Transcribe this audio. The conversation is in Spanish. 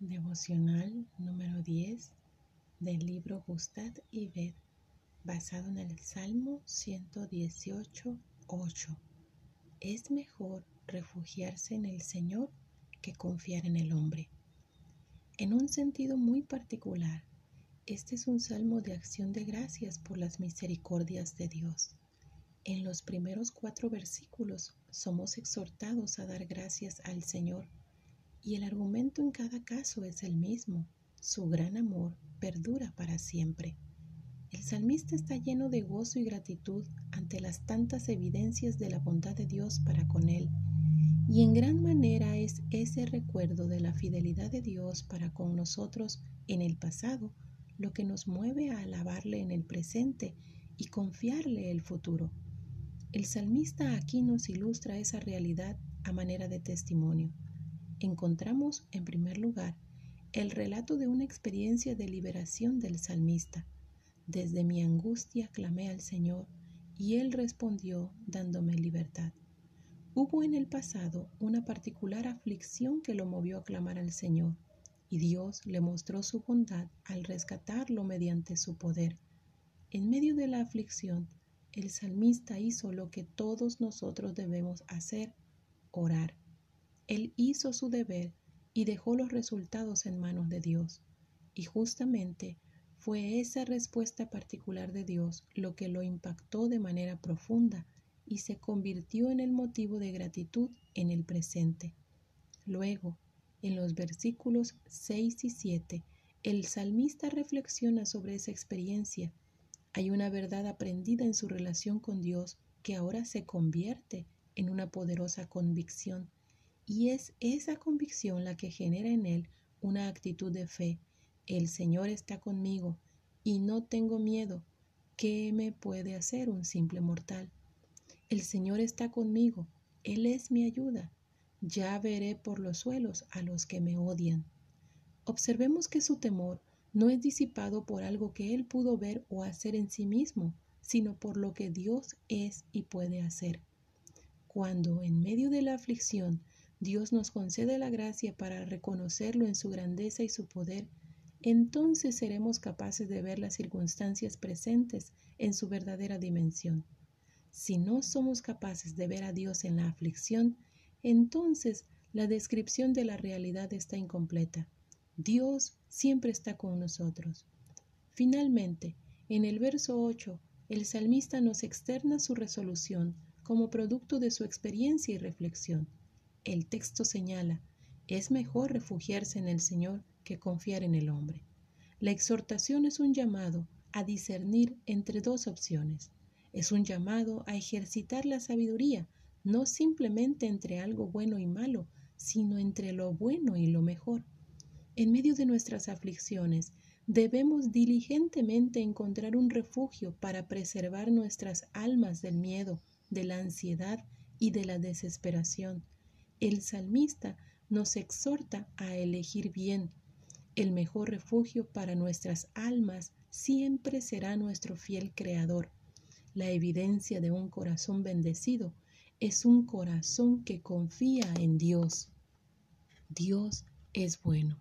Devocional número 10 del libro Gustad y Ved, basado en el Salmo 118, 8. Es mejor refugiarse en el Señor que confiar en el hombre. En un sentido muy particular, este es un salmo de acción de gracias por las misericordias de Dios. En los primeros cuatro versículos somos exhortados a dar gracias al Señor y el argumento en cada caso es el mismo. Su gran amor perdura para siempre. El salmista está lleno de gozo y gratitud ante las tantas evidencias de la bondad de Dios para con él. Y en gran manera es ese recuerdo de la fidelidad de Dios para con nosotros en el pasado lo que nos mueve a alabarle en el presente y confiarle el futuro. El salmista aquí nos ilustra esa realidad a manera de testimonio encontramos, en primer lugar, el relato de una experiencia de liberación del salmista. Desde mi angustia clamé al Señor, y Él respondió dándome libertad. Hubo en el pasado una particular aflicción que lo movió a clamar al Señor, y Dios le mostró su bondad al rescatarlo mediante su poder. En medio de la aflicción, el salmista hizo lo que todos nosotros debemos hacer, orar. Él hizo su deber y dejó los resultados en manos de Dios. Y justamente fue esa respuesta particular de Dios lo que lo impactó de manera profunda y se convirtió en el motivo de gratitud en el presente. Luego, en los versículos 6 y 7, el salmista reflexiona sobre esa experiencia. Hay una verdad aprendida en su relación con Dios que ahora se convierte en una poderosa convicción y es esa convicción la que genera en él una actitud de fe. El Señor está conmigo y no tengo miedo. ¿Qué me puede hacer un simple mortal? El Señor está conmigo, Él es mi ayuda. Ya veré por los suelos a los que me odian. Observemos que su temor no es disipado por algo que él pudo ver o hacer en sí mismo, sino por lo que Dios es y puede hacer. Cuando en medio de la aflicción Dios nos concede la gracia para reconocerlo en su grandeza y su poder, entonces seremos capaces de ver las circunstancias presentes en su verdadera dimensión. Si no somos capaces de ver a Dios en la aflicción, entonces la descripción de la realidad está incompleta. Dios siempre está con nosotros. Finalmente, en el verso 8, el salmista nos externa su resolución como producto de su experiencia y reflexión. El texto señala, es mejor refugiarse en el Señor que confiar en el hombre. La exhortación es un llamado a discernir entre dos opciones. Es un llamado a ejercitar la sabiduría, no simplemente entre algo bueno y malo, sino entre lo bueno y lo mejor. En medio de nuestras aflicciones, debemos diligentemente encontrar un refugio para preservar nuestras almas del miedo, de la ansiedad y de la desesperación. El salmista nos exhorta a elegir bien. El mejor refugio para nuestras almas siempre será nuestro fiel Creador. La evidencia de un corazón bendecido es un corazón que confía en Dios. Dios es bueno.